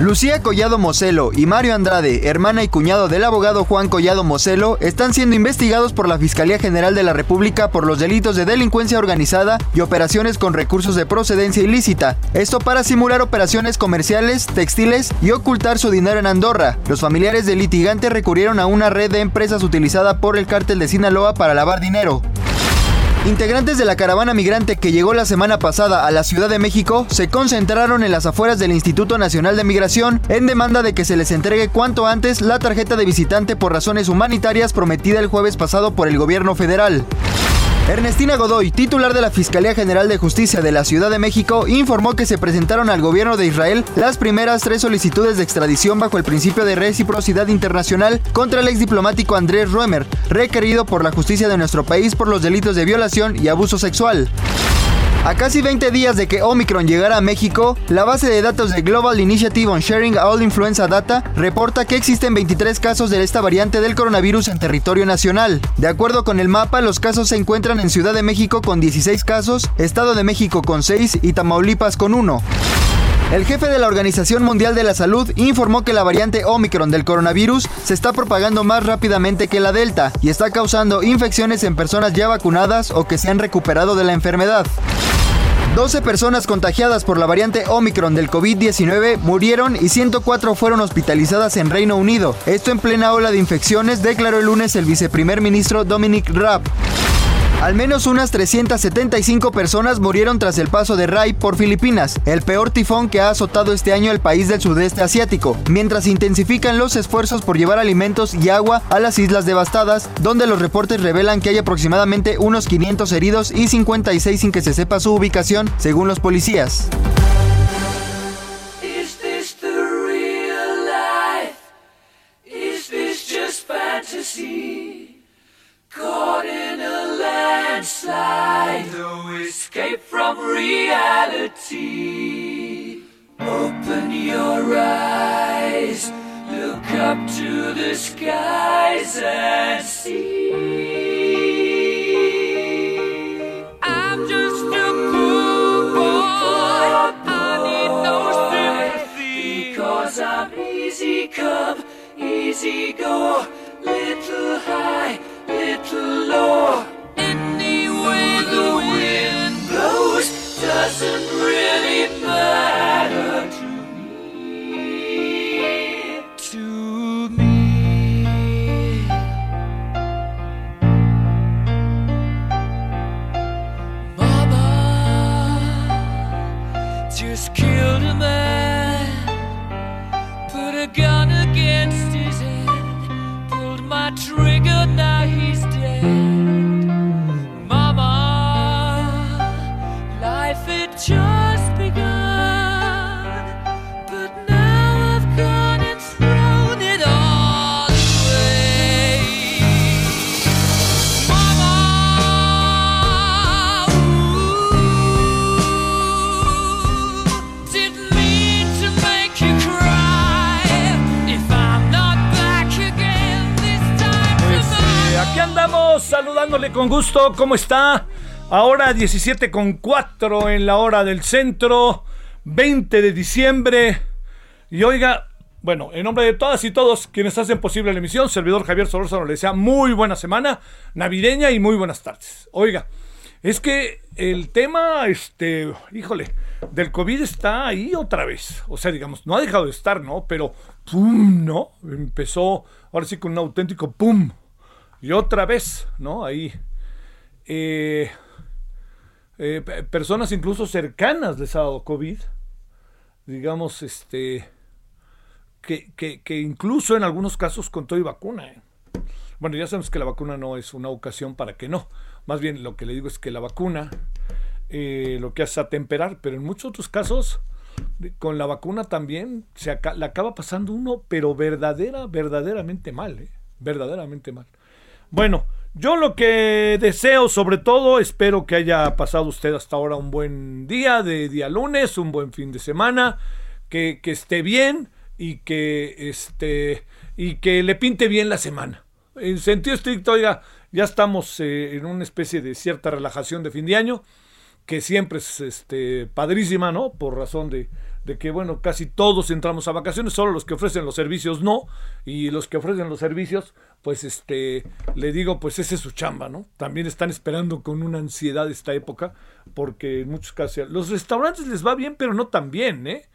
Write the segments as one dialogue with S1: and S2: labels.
S1: Lucía Collado Moselo y Mario Andrade, hermana y cuñado del abogado Juan Collado Moselo, están siendo investigados por la Fiscalía General de la República por los delitos de delincuencia organizada y operaciones con recursos de procedencia ilícita. Esto para simular operaciones comerciales, textiles y ocultar su dinero en Andorra. Los familiares del litigante recurrieron a una red de empresas utilizada por el cártel de Sinaloa para lavar dinero. Integrantes de la caravana migrante que llegó la semana pasada a la Ciudad de México se concentraron en las afueras del Instituto Nacional de Migración en demanda de que se les entregue cuanto antes la tarjeta de visitante por razones humanitarias prometida el jueves pasado por el gobierno federal. Ernestina Godoy, titular de la Fiscalía General de Justicia de la Ciudad de México, informó que se presentaron al gobierno de Israel las primeras tres solicitudes de extradición bajo el principio de reciprocidad internacional contra el ex diplomático Andrés Roemer, requerido por la justicia de nuestro país por los delitos de violación y abuso sexual. A casi 20 días de que Omicron llegara a México, la base de datos de Global Initiative on Sharing All Influenza Data reporta que existen 23 casos de esta variante del coronavirus en territorio nacional. De acuerdo con el mapa, los casos se encuentran en Ciudad de México con 16 casos, Estado de México con 6 y Tamaulipas con 1. El jefe de la Organización Mundial de la Salud informó que la variante Omicron del coronavirus se está propagando más rápidamente que la Delta y está causando infecciones en personas ya vacunadas o que se han recuperado de la enfermedad. 12 personas contagiadas por la variante Omicron del COVID-19 murieron y 104 fueron hospitalizadas en Reino Unido. Esto en plena ola de infecciones, declaró el lunes el viceprimer ministro Dominic Raab. Al menos unas 375 personas murieron tras el paso de Rai por Filipinas, el peor tifón que ha azotado este año el país del sudeste asiático, mientras intensifican los esfuerzos por llevar alimentos y agua a las islas devastadas, donde los reportes revelan que hay aproximadamente unos 500 heridos y 56 sin que se sepa su ubicación, según los policías.
S2: Landslide, no escape from reality. Open your eyes, look up to the skies and see. I'm just a poor
S3: ¿Cómo está? Ahora 17 con 4 en la hora del centro, 20 de diciembre. Y oiga, bueno, en nombre de todas y todos quienes hacen posible la emisión, servidor Javier Solórzano le desea muy buena semana navideña y muy buenas tardes. Oiga, es que el tema, este, híjole, del COVID está ahí otra vez. O sea, digamos, no ha dejado de estar, ¿no? Pero, ¡pum! ¿no? Empezó, ahora sí, con un auténtico ¡pum! Y otra vez, ¿no? Ahí. Eh, eh, pe- personas incluso cercanas les ha COVID. Digamos, este, que, que- incluso en algunos casos con todo y vacuna. ¿eh? Bueno, ya sabemos que la vacuna no es una ocasión para que no. Más bien lo que le digo es que la vacuna lo que hace es atemperar, pero en muchos otros casos con la vacuna también se la acaba pasando uno, pero verdadera, verdaderamente mal, verdaderamente mal. Bueno, yo lo que deseo sobre todo, espero que haya pasado usted hasta ahora un buen día de día lunes, un buen fin de semana, que, que esté bien y que este y que le pinte bien la semana. En sentido estricto, oiga, ya estamos eh, en una especie de cierta relajación de fin de año que siempre es este, padrísima, ¿no? Por razón de, de que, bueno, casi todos entramos a vacaciones, solo los que ofrecen los servicios no, y los que ofrecen los servicios, pues, este, le digo, pues esa es su chamba, ¿no? También están esperando con una ansiedad esta época, porque en muchos casos, los restaurantes les va bien, pero no tan bien, ¿eh?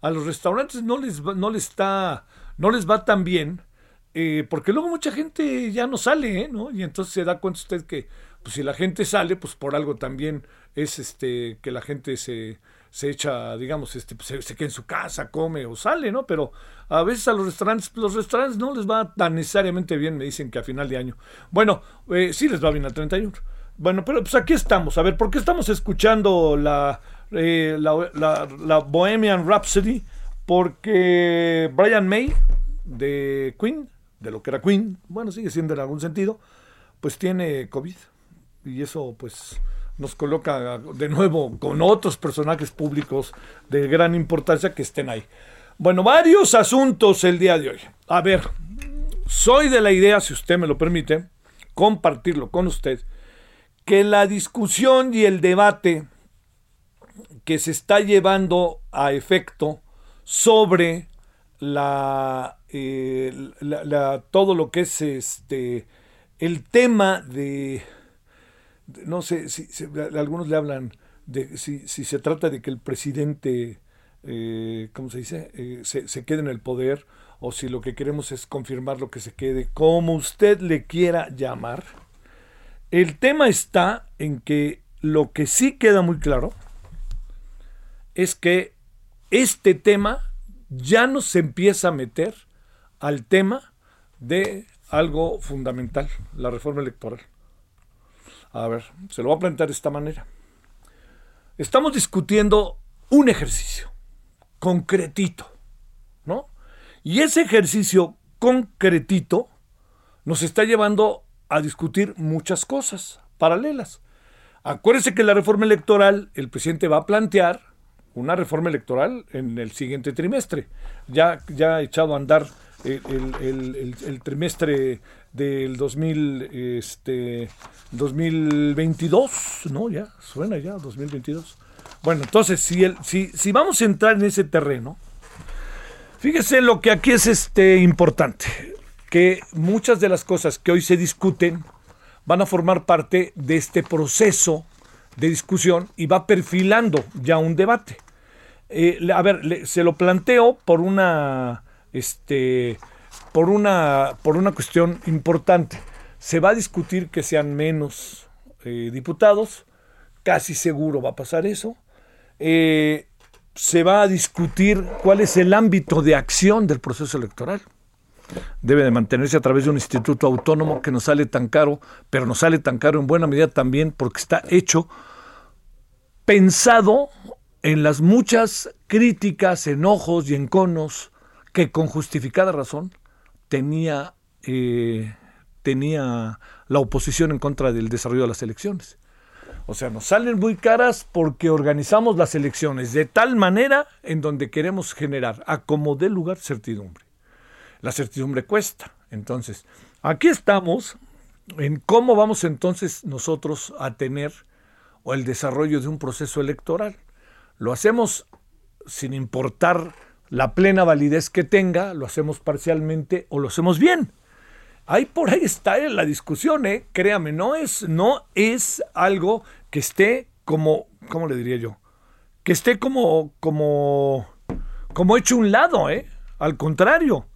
S3: A los restaurantes no les va, no les está, no les va tan bien, eh, porque luego mucha gente ya no sale, ¿eh? ¿no? Y entonces se da cuenta usted que, pues si la gente sale, pues por algo también es este que la gente se, se echa, digamos, este, se, se queda en su casa, come o sale, ¿no? Pero a veces a los restaurantes, los restaurantes no les va tan necesariamente bien, me dicen que a final de año. Bueno, eh, sí les va bien al 31. Bueno, pero pues aquí estamos. A ver, ¿por qué estamos escuchando la, eh, la, la- la Bohemian Rhapsody? Porque Brian May, de Queen, de lo que era Queen, bueno, sigue siendo en algún sentido, pues tiene COVID. Y eso, pues, nos coloca de nuevo con otros personajes públicos de gran importancia que estén ahí. Bueno, varios asuntos el día de hoy. A ver, soy de la idea, si usted me lo permite, compartirlo con usted, que la discusión y el debate que se está llevando a efecto sobre la, eh, la- todo lo que es este el tema de- no sé si, algunos le hablan de si, si se trata de que el presidente eh, ¿cómo se dice? Eh, se, se quede en el poder o si lo que queremos es confirmar lo que se quede, como usted le quiera llamar. El tema está en que lo que sí queda muy claro es que este tema ya no se empieza a meter al tema de algo fundamental, la reforma electoral. A ver, se lo voy a plantear de esta manera. Estamos discutiendo un ejercicio concretito, ¿no? Y ese ejercicio concretito nos está llevando a discutir muchas cosas paralelas. Acuérdese que la reforma electoral, el presidente va a plantear una reforma electoral en el siguiente trimestre. Ya, ya ha echado a andar el- el- el- el trimestre del 2000, este, 2022, ¿no? Ya, suena ya, 2022. Bueno, entonces, si, el, si, si vamos a entrar en ese terreno, fíjese lo que aquí es este, importante, que muchas de las cosas que hoy se discuten van a formar parte de este proceso de discusión y va perfilando ya un debate. Eh, a ver, se lo planteo por una, este, por una, por una cuestión importante. Se va a discutir que sean menos eh, diputados, casi seguro va a pasar eso. Eh, se va a discutir cuál es el ámbito de acción del proceso electoral debe de mantenerse a través de un instituto autónomo que nos sale tan caro, pero nos sale tan caro en buena medida también porque está hecho pensado en las muchas críticas, enojos y enconos que con justificada razón tenía, eh, tenía la oposición en contra del desarrollo de las elecciones. O sea, nos salen muy caras porque organizamos las elecciones de tal manera en donde queremos generar a como dé lugar certidumbre la certidumbre cuesta. Entonces, aquí estamos en cómo vamos entonces nosotros a tener o el desarrollo de un proceso electoral. Lo hacemos sin importar la plena validez que tenga, lo hacemos parcialmente o lo hacemos bien. Ahí por ahí está la discusión, ¿eh? créame, no es, no es algo que esté como, ¿cómo le diría yo? Que esté como, como, como hecho un lado, ¿eh? Al contrario,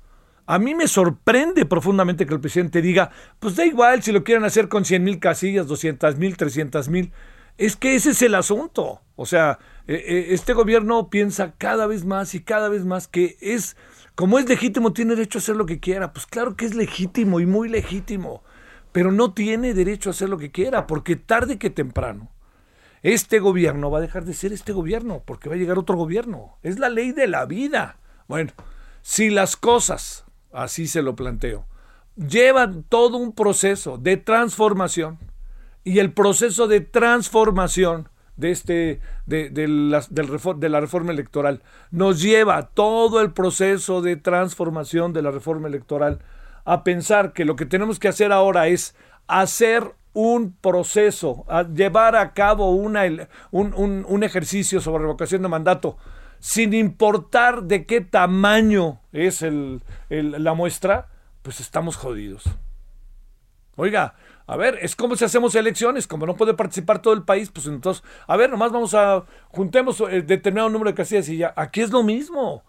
S3: a mí me sorprende profundamente que el presidente diga, pues da igual si lo quieren hacer con 100 mil casillas, 200 mil, 300 mil. Es que ese es el asunto. O sea, eh, eh, este gobierno piensa cada vez más y cada vez más que es, como es legítimo, tiene derecho a hacer lo que quiera. Pues claro que es legítimo y muy legítimo, pero no tiene derecho a hacer lo que quiera, porque tarde que temprano, este gobierno va a dejar de ser este gobierno, porque va a llegar otro gobierno. Es la ley de la vida. Bueno, si las cosas, así se lo planteo, llevan todo un proceso de transformación, y el proceso de transformación de, este, de, la, de la reforma electoral. Nos lleva todo el proceso de transformación de la reforma electoral a pensar que lo que tenemos que hacer ahora es hacer un proceso, llevar a cabo una, un, un, ejercicio sobre revocación de mandato, sin importar de qué tamaño es el, la muestra, pues estamos jodidos. Oiga, a ver, es como si hacemos elecciones, como no puede participar todo el país, pues entonces, a ver, nomás vamos a, juntemos eh, determinado número de casillas y ya. Aquí es lo mismo.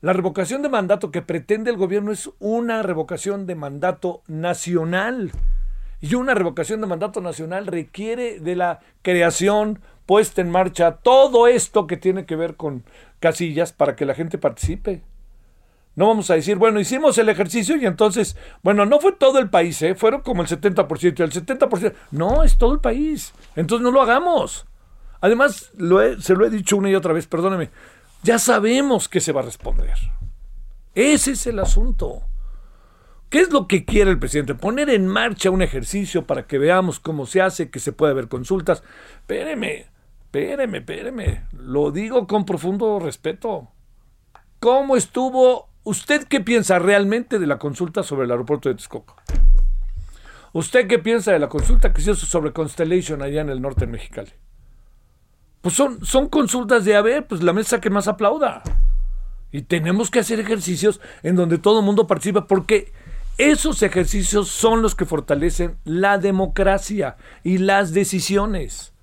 S3: La revocación de mandato que pretende el gobierno es una revocación de mandato nacional. Y una revocación de mandato nacional requiere de la creación, puesta en marcha, todo esto que tiene que ver con casillas para que la gente participe. No vamos a decir, bueno, hicimos el ejercicio y entonces, bueno, no fue todo el país, ¿eh? fueron como el 70%, el 70%, no, es todo el país. Entonces no lo hagamos. Además, lo se lo he dicho una y otra vez, perdóneme, ya sabemos que se va a responder. Ese es el asunto. ¿Qué es lo que quiere el presidente? Poner en marcha un ejercicio para que veamos cómo se hace, que se puede ver consultas. Espéreme, espéreme, espéreme. Lo digo con profundo respeto. ¿Cómo estuvo ¿Usted qué piensa realmente de la consulta sobre el aeropuerto de Texcoco? ¿Usted qué piensa de la consulta que se hizo sobre Constellation allá en el norte de Mexicali? Pues son, son consultas de, a ver, pues la mesa que más aplauda. Y tenemos que hacer ejercicios en donde todo el mundo participa porque esos ejercicios son los que fortalecen la democracia y las decisiones.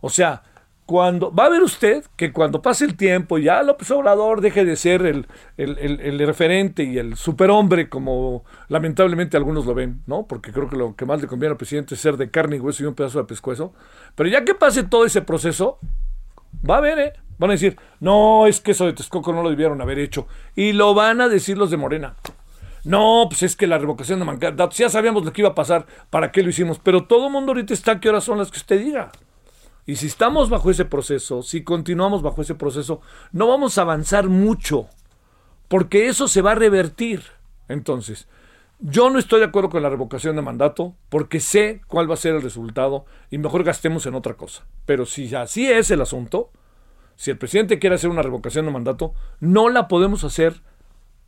S3: O sea, cuando va a ver usted que cuando pase el tiempo ya López Obrador deje de ser el, el, referente y el superhombre como lamentablemente algunos lo ven, ¿no? Porque creo que lo que más le conviene al presidente es ser de carne y hueso y un pedazo de pescuezo. Pero ya que pase todo ese proceso, va a ver, ¿eh? Van a decir, no, es que eso de Texcoco no lo debieron haber hecho. Y lo van a decir los de Morena. No, pues es que la revocación de mandatos, ya sabíamos lo que iba a pasar, ¿para qué lo hicimos? Pero todo el mundo ahorita está, ¿qué horas son las que usted diga? Y si estamos bajo ese proceso, si continuamos bajo ese proceso, no vamos a avanzar mucho, porque eso se va a revertir. Entonces, yo no estoy de acuerdo con la revocación de mandato, porque sé cuál va a ser el resultado y mejor gastemos en otra cosa. Pero si así es el asunto, si el presidente quiere hacer una revocación de mandato, no la podemos hacer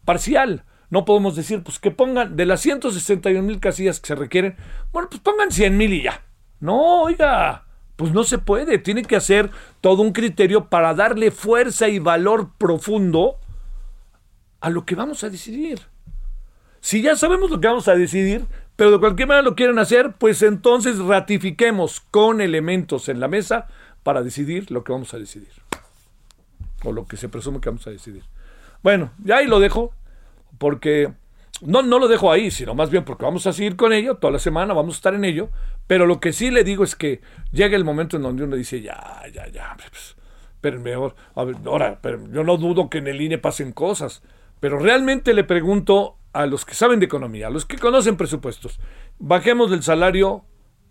S3: parcial. No podemos decir, pues que pongan de las 161 mil casillas que se requieren, bueno, pues pongan 100 mil y ya. No, oiga, pues no se puede, tiene que hacer todo un criterio para darle fuerza y valor profundo a lo que vamos a decidir. Si ya sabemos lo que vamos a decidir, pero de cualquier manera lo quieren hacer, pues entonces ratifiquemos con elementos en la mesa para decidir lo que vamos a decidir. O lo que se presume que vamos a decidir. Bueno, ya ahí lo dejo, porque no, no lo dejo ahí, sino más bien porque vamos a seguir con ello, toda la semana vamos a estar en ello, pero lo que sí le digo es que llega el momento en donde uno dice, ya, ya, ya, pues, pero mejor, ahora, pero yo no dudo que en el INE pasen cosas, pero realmente le pregunto a los que saben de economía, a los que conocen presupuestos, bajemos del salario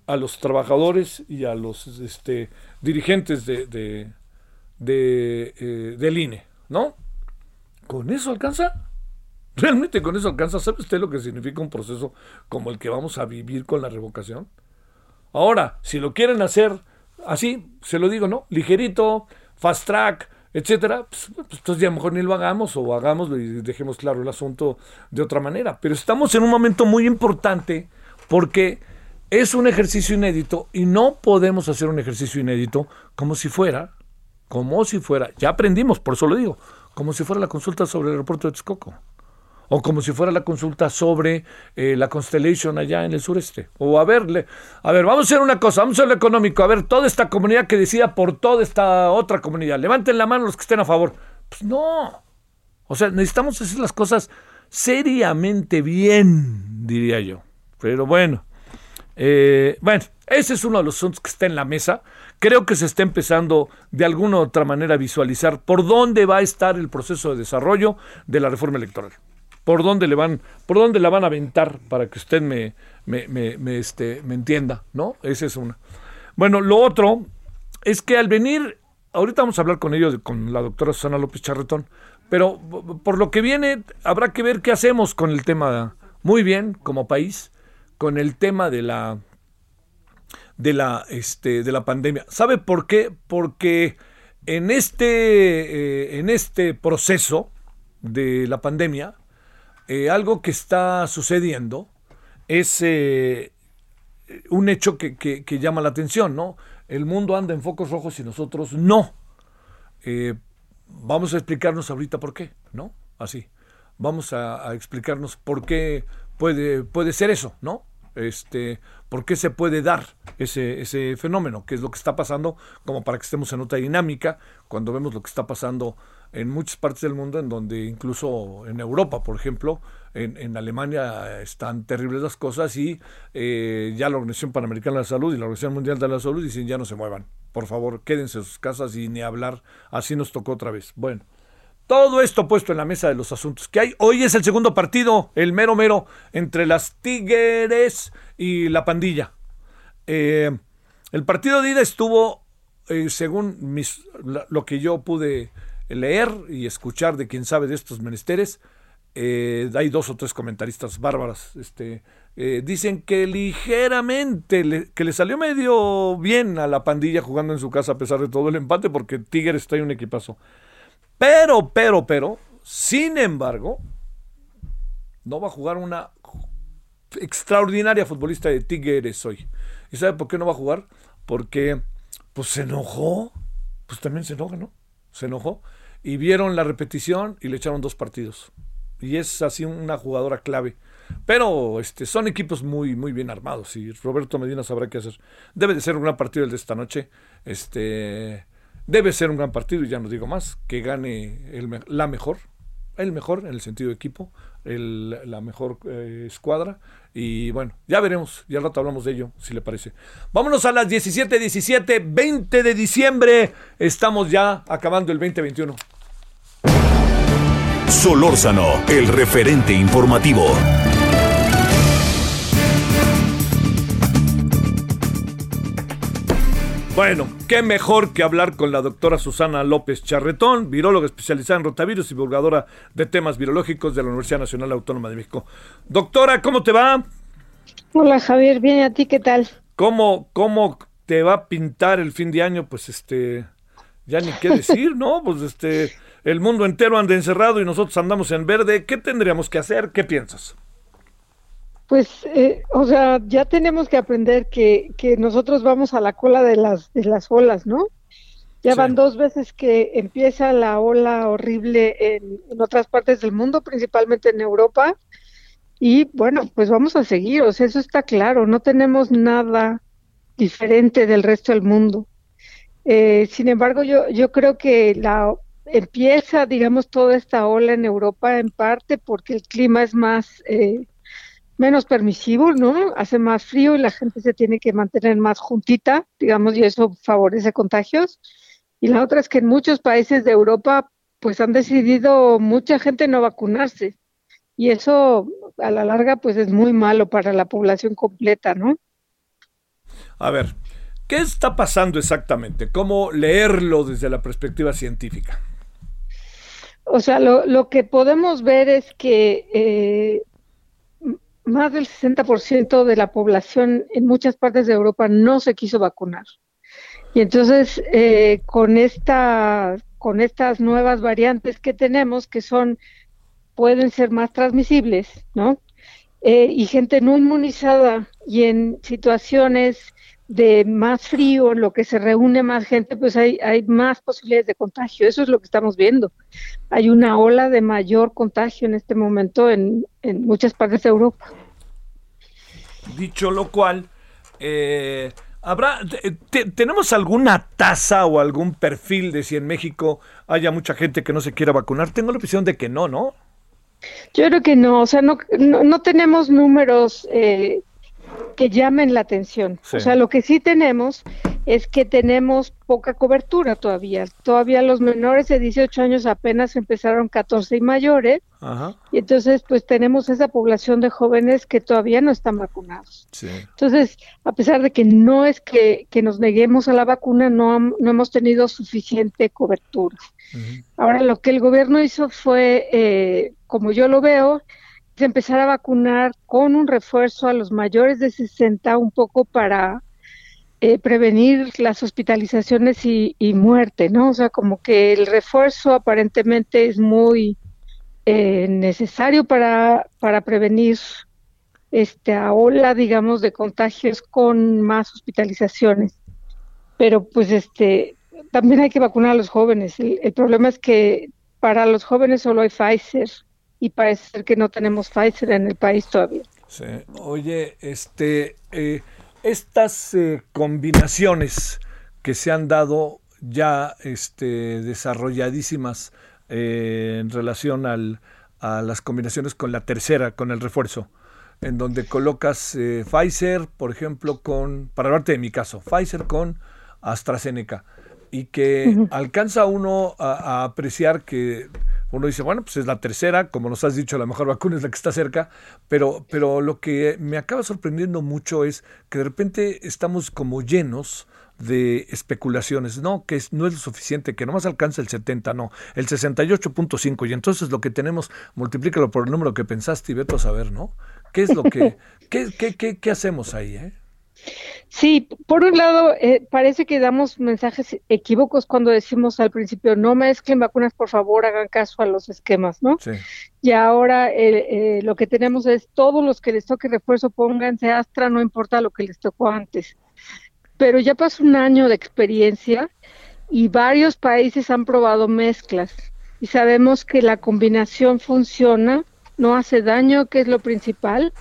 S3: a los trabajadores y a los este, dirigentes de, de, de eh, del INE, ¿no? ¿Con eso alcanza? ¿Realmente con eso alcanza? ¿Sabe usted lo que significa un proceso como el que vamos a vivir con la revocación? Ahora, si lo quieren hacer así, se lo digo, ¿no? Ligerito, fast track, etcétera, pues, pues ya mejor ni lo hagamos o hagámoslo y dejemos claro el asunto de otra manera. Pero estamos en un momento muy importante porque es un ejercicio inédito y no podemos hacer un ejercicio inédito como si fuera, como si fuera, ya aprendimos, por eso lo digo, como si fuera la consulta sobre el aeropuerto de Texcoco o como si fuera la consulta sobre eh, la Constellation allá en el sureste. O a verle, a ver, vamos a hacer una cosa, vamos a hacer lo económico, a ver, toda esta comunidad que decida por toda esta otra comunidad, levanten la mano los que estén a favor. Pues no. O sea, necesitamos hacer las cosas seriamente bien, diría yo. Pero bueno, eh, bueno, ese es uno de los asuntos que está en la mesa creo que se está empezando de alguna u otra manera a visualizar por dónde va a estar el proceso de desarrollo de la reforma electoral. Por dónde le van, por dónde la van a aventar para que usted me, me, me, este, me entienda, ¿no? Esa es una. Bueno, lo otro es que al venir, ahorita vamos a hablar con ellos, con la doctora Susana López Charretón, pero por lo que viene, habrá que ver qué hacemos con el tema, muy bien, como país, con el tema de la de la, este, de la pandemia. ¿Sabe por qué? Porque en este, eh, en este proceso de la pandemia, eh, algo que está sucediendo es eh, un hecho que, llama la atención, ¿no? El mundo anda en focos rojos y nosotros no. vamos a explicarnos ahorita por qué, ¿no? Así. Vamos a, a explicarnos por qué puede, puede ser eso, ¿no? este, por qué se puede dar ese, ese fenómeno, qué es lo que está pasando, como para que estemos en otra dinámica, cuando vemos lo que está pasando en muchas partes del mundo, en donde incluso en Europa, por ejemplo, en, en Alemania están terribles las cosas y eh, ya la Organización Panamericana de la Salud y la Organización Mundial de la Salud dicen ya no se muevan, por favor, quédense en sus casas y ni hablar, así nos tocó otra vez. Bueno. Todo esto puesto en la mesa de los asuntos que hay. Hoy es el segundo partido, el mero mero, entre las Tigres y la pandilla. Eh, el partido de ida estuvo, eh, según mis, lo que yo pude leer y escuchar de quien sabe de estos menesteres, eh, hay dos o tres comentaristas bárbaras. Este, dicen que ligeramente, le, que le salió medio bien a la pandilla jugando en su casa a pesar de todo el empate, porque Tigres está en un equipazo. Pero, pero, pero, sin embargo, no va a jugar una extraordinaria futbolista de Tigres hoy. ¿Y sabe por qué no va a jugar? Porque, pues se enojó. Pues también se enoja, ¿no? Se enojó. Y vieron la repetición y le echaron dos partidos. Y es así una jugadora clave. Pero este, son equipos muy, muy bien armados y Roberto Medina sabrá qué hacer. Debe de ser un gran partido el de esta noche. Este, Debe ser un gran partido, y ya no digo más, que gane la mejor, el mejor en el sentido de equipo, la mejor eh, escuadra. Y bueno, ya veremos, ya al rato hablamos de ello, si le parece. Vámonos a las 17, 17, 20 de diciembre. Estamos ya acabando el 2021.
S4: Solórzano, el referente informativo.
S3: Bueno, qué mejor que hablar con la doctora Susana López Charretón, viróloga especializada en rotavirus y divulgadora de temas virológicos de la Universidad Nacional Autónoma de México. Doctora, ¿cómo te va?
S5: Hola Javier, bien, ¿a ti qué tal?
S3: ¿Cómo, cómo te va a pintar el fin de año? Pues este, ya ni qué decir, ¿no? Pues este, el mundo entero anda encerrado y nosotros andamos en verde. ¿Qué tendríamos que hacer? ¿Qué piensas?
S5: Pues, eh, o sea, ya tenemos que aprender que, que, nosotros vamos a la cola de las, de las olas, ¿no? Ya sí. van dos veces que empieza la ola horrible en, en, otras partes del mundo, principalmente en Europa. Y bueno, pues vamos a seguir, o sea, eso está claro, no tenemos nada diferente del resto del mundo. Eh, sin embargo, yo, yo creo que la empieza, digamos, toda esta ola en Europa en parte porque el clima es más... Eh, menos permisivo, ¿no? Hace más frío y la gente se tiene que mantener más juntita, digamos, y eso favorece contagios. Y la otra es que en muchos países de Europa, pues han decidido mucha gente no vacunarse. Y eso a la larga, pues es muy malo para la población completa, ¿no?
S3: A ver, ¿qué está pasando exactamente? ¿Cómo leerlo desde la perspectiva científica?
S5: O sea, lo, lo que podemos ver es que eh, más del 60% de la población en muchas partes de Europa no se quiso vacunar. Y entonces, eh, con, esta, con estas nuevas variantes que tenemos, que son, pueden ser más transmisibles, ¿no? Eh, y gente no inmunizada y en situaciones de más frío, en lo que se reúne más gente, pues hay, hay más posibilidades de contagio. Eso es lo que estamos viendo. Hay una ola de mayor contagio en este momento en, en muchas partes de Europa.
S3: Dicho lo cual, eh, ¿habrá, te, ¿tenemos alguna tasa o algún perfil de si en México haya mucha gente que no se quiera vacunar? Tengo la impresión de que no, ¿no?
S5: Yo creo que no, o sea, no, no, no tenemos números eh, que llamen la atención. Sí. O sea, lo que sí tenemos es que tenemos poca cobertura todavía. Todavía los menores de 18 años apenas empezaron 14 y mayores. Y entonces, pues tenemos esa población de jóvenes que todavía no están vacunados. Entonces, a pesar de que no es que, nos neguemos a la vacuna, no, no hemos tenido suficiente cobertura. Ahora, lo que el gobierno hizo fue, eh, como yo lo veo, empezar a vacunar con un refuerzo a los mayores de 60 un poco para eh, prevenir las hospitalizaciones y, muerte, ¿no? O sea, como que el refuerzo aparentemente es muy eh, necesario para, para prevenir esta ola, digamos, de contagios con más hospitalizaciones. Pero pues este, también hay que vacunar a los jóvenes. El, problema es que para los jóvenes solo hay Pfizer y parece ser que no tenemos Pfizer en el país todavía.
S3: Sí. Oye, este, eh, estas eh, combinaciones que se han dado ya este, desarrolladísimas eh, en relación al, a las combinaciones con la tercera, con el refuerzo, en donde colocas eh, Pfizer, por ejemplo, con, para hablarte de mi caso, Pfizer con AstraZeneca, y que alcanza uno a apreciar que uno dice, bueno, pues es la tercera, como nos has dicho, la mejor vacuna es la que está cerca, pero, pero lo que me acaba sorprendiendo mucho es que de repente estamos como llenos de especulaciones, no, que no es lo suficiente, que nomás alcanza el 70, no, el 68.5, y entonces lo que tenemos, multiplícalo por el número que pensaste y vete a saber, ¿no? ¿Qué es lo que, qué, qué, qué, qué hacemos ahí, eh?
S5: Sí, por un lado, eh, parece que damos mensajes equívocos cuando decimos al principio, no mezclen vacunas, por favor, hagan caso a los esquemas, ¿no? Sí. Y ahora eh, lo que tenemos es todos los que les toque refuerzo, pónganse Astra, no importa lo que les tocó antes. Pero ya pasó un año de experiencia y varios países han probado mezclas y sabemos que la combinación funciona, no hace daño, que es lo principal.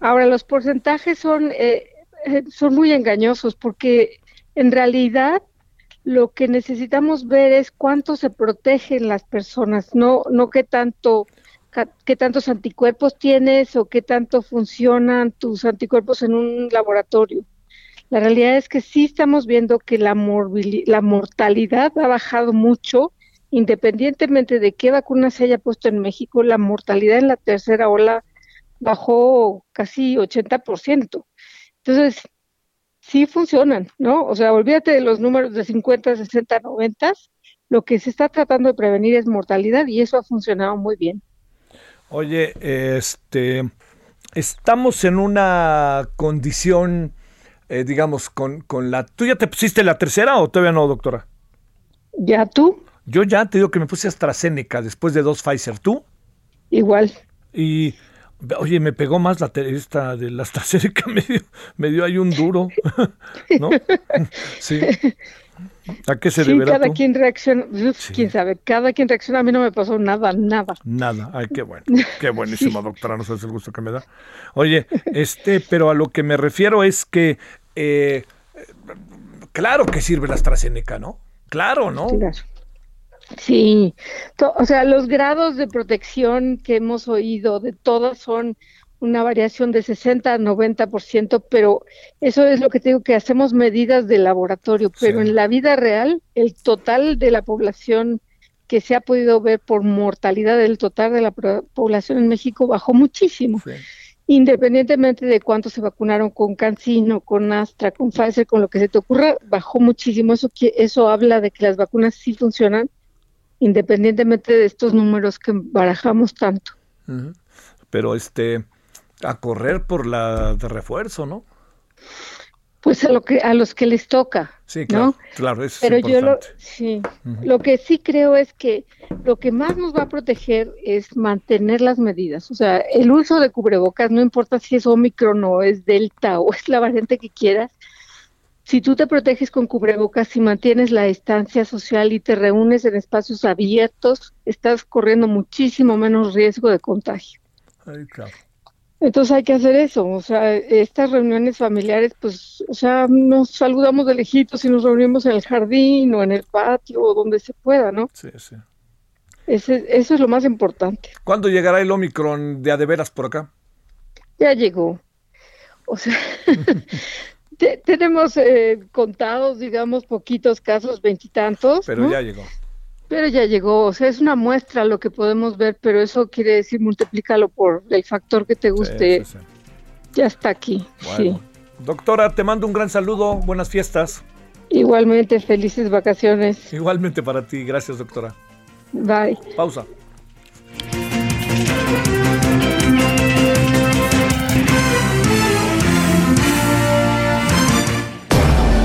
S5: Ahora, los porcentajes son... Eh, eh, son muy engañosos porque en realidad lo que necesitamos ver es cuánto se protegen las personas, no, no qué tanto qué tantos anticuerpos tienes o qué tanto funcionan tus anticuerpos en un laboratorio. La realidad es que sí estamos viendo que la, la mortalidad ha bajado mucho, independientemente de qué vacuna se haya puesto en México, la mortalidad en la tercera ola bajó casi 80%. Entonces, sí funcionan, ¿no? O sea, olvídate de los números de 50, 60, 90. Lo que se está tratando de prevenir es mortalidad y eso ha funcionado muy bien.
S3: Oye, este, estamos en una condición, eh, digamos, con, con la... ¿Tú ya te pusiste la tercera o todavía no, doctora?
S5: ¿Ya tú?
S3: Yo ya te digo que me puse AstraZeneca después de dos Pfizer. ¿Tú?
S5: Igual.
S3: Y Oye, me pegó más la esta de la AstraZeneca, me dio, me dio ahí un duro, ¿no? Sí. ¿A qué se sí,
S5: cada quien reacciona, quién sabe, cada quien reacciona, a mí no me pasó nada, nada.
S3: Nada, ay, qué bueno, qué buenísima doctora, no sabes el gusto que me da. Oye, este, pero a lo que me refiero es que, eh, claro que sirve la AstraZeneca, ¿no? Claro, ¿no? Claro.
S5: Sí, o sea, los grados de protección que hemos oído de todas son una variación de 60 a 90%, pero eso es lo que tengo que hacemos medidas de laboratorio, pero en la vida real el total de la población que se ha podido ver por mortalidad del total de la población en México bajó muchísimo. Independientemente de cuántos se vacunaron con Cancino, con Astra, con Pfizer, con lo que se te ocurra, bajó muchísimo. Eso, eso habla de que las vacunas sí funcionan independientemente de estos números que barajamos tanto.
S3: Pero este, a correr por la de refuerzo, ¿no?
S5: Pues a lo que a los que les toca.
S3: Sí, claro, claro,
S5: Pero yo lo, sí, lo que sí creo es que lo que más nos va a proteger es mantener las medidas. O sea, el uso de cubrebocas, no importa si es Omicron o es Delta o es la variante que quieras, si tú te proteges con cubrebocas y mantienes la distancia social y te reúnes en espacios abiertos, estás corriendo muchísimo menos riesgo de contagio. Entonces hay que hacer eso, o sea, estas reuniones familiares, pues, o sea, nos saludamos de lejitos y nos reunimos en el jardín o en el patio o donde se pueda, ¿no? Sí, sí. Ese, eso es lo más importante.
S3: ¿Cuándo llegará el Omicron de adeveras por acá?
S5: Ya llegó. O sea, tenemos eh, contados, digamos, poquitos casos, veintitantos.
S3: Pero ya llegó.
S5: Pero ya llegó, o sea, es una muestra lo que podemos ver, pero eso quiere decir multiplícalo por el factor que te guste. Ya está aquí. Sí.
S3: Doctora, te mando un gran saludo, buenas fiestas.
S5: Igualmente, felices vacaciones.
S3: Igualmente para ti, gracias doctora.
S5: Bye.
S3: Pausa.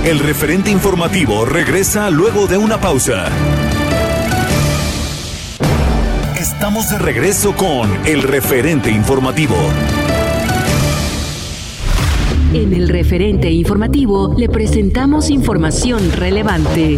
S4: El referente informativo regresa luego de una pausa. Estamos de regreso con el referente informativo.
S6: En el referente informativo le presentamos información relevante.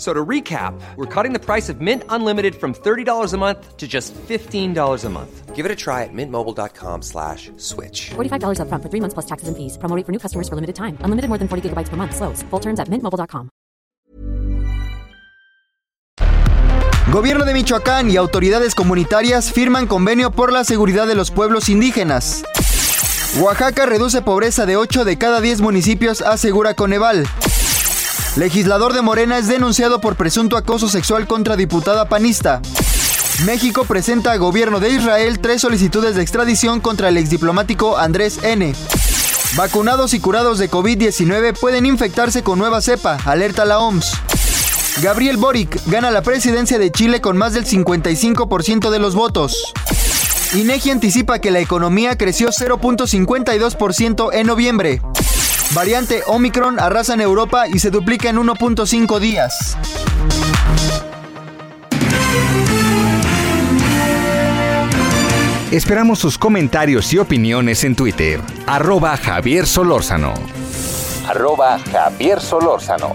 S7: So to recap, we're cutting the price of Mint Unlimited from $30 a month to just $15 a month. Give it a try at mintmobile.com slash switch.
S8: $45 up front for three months plus taxes and fees. Promoting for new customers for limited time. Unlimited more than 40 gigabytes per month. Slows. Full terms at mintmobile.com.
S1: Gobierno de Michoacán y autoridades comunitarias firman convenio por la seguridad de los pueblos indígenas. Oaxaca reduce pobreza de 8 de cada 10 municipios, asegura Coneval. Legislador de Morena es denunciado por presunto acoso sexual contra diputada panista. México presenta a gobierno de Israel tres solicitudes de extradición contra el exdiplomático Andrés N. Vacunados y curados de COVID-19 pueden infectarse con nueva cepa, alerta la OMS. Gabriel Boric gana la presidencia de Chile con más del 55% de los votos. INEGI anticipa que la economía creció 0.52% en noviembre. Variante Omicron arrasa en Europa y se duplica en 1.5 días.
S9: Esperamos sus comentarios y opiniones en Twitter. Arroba Javier Solórzano. Arroba Javier Solórzano.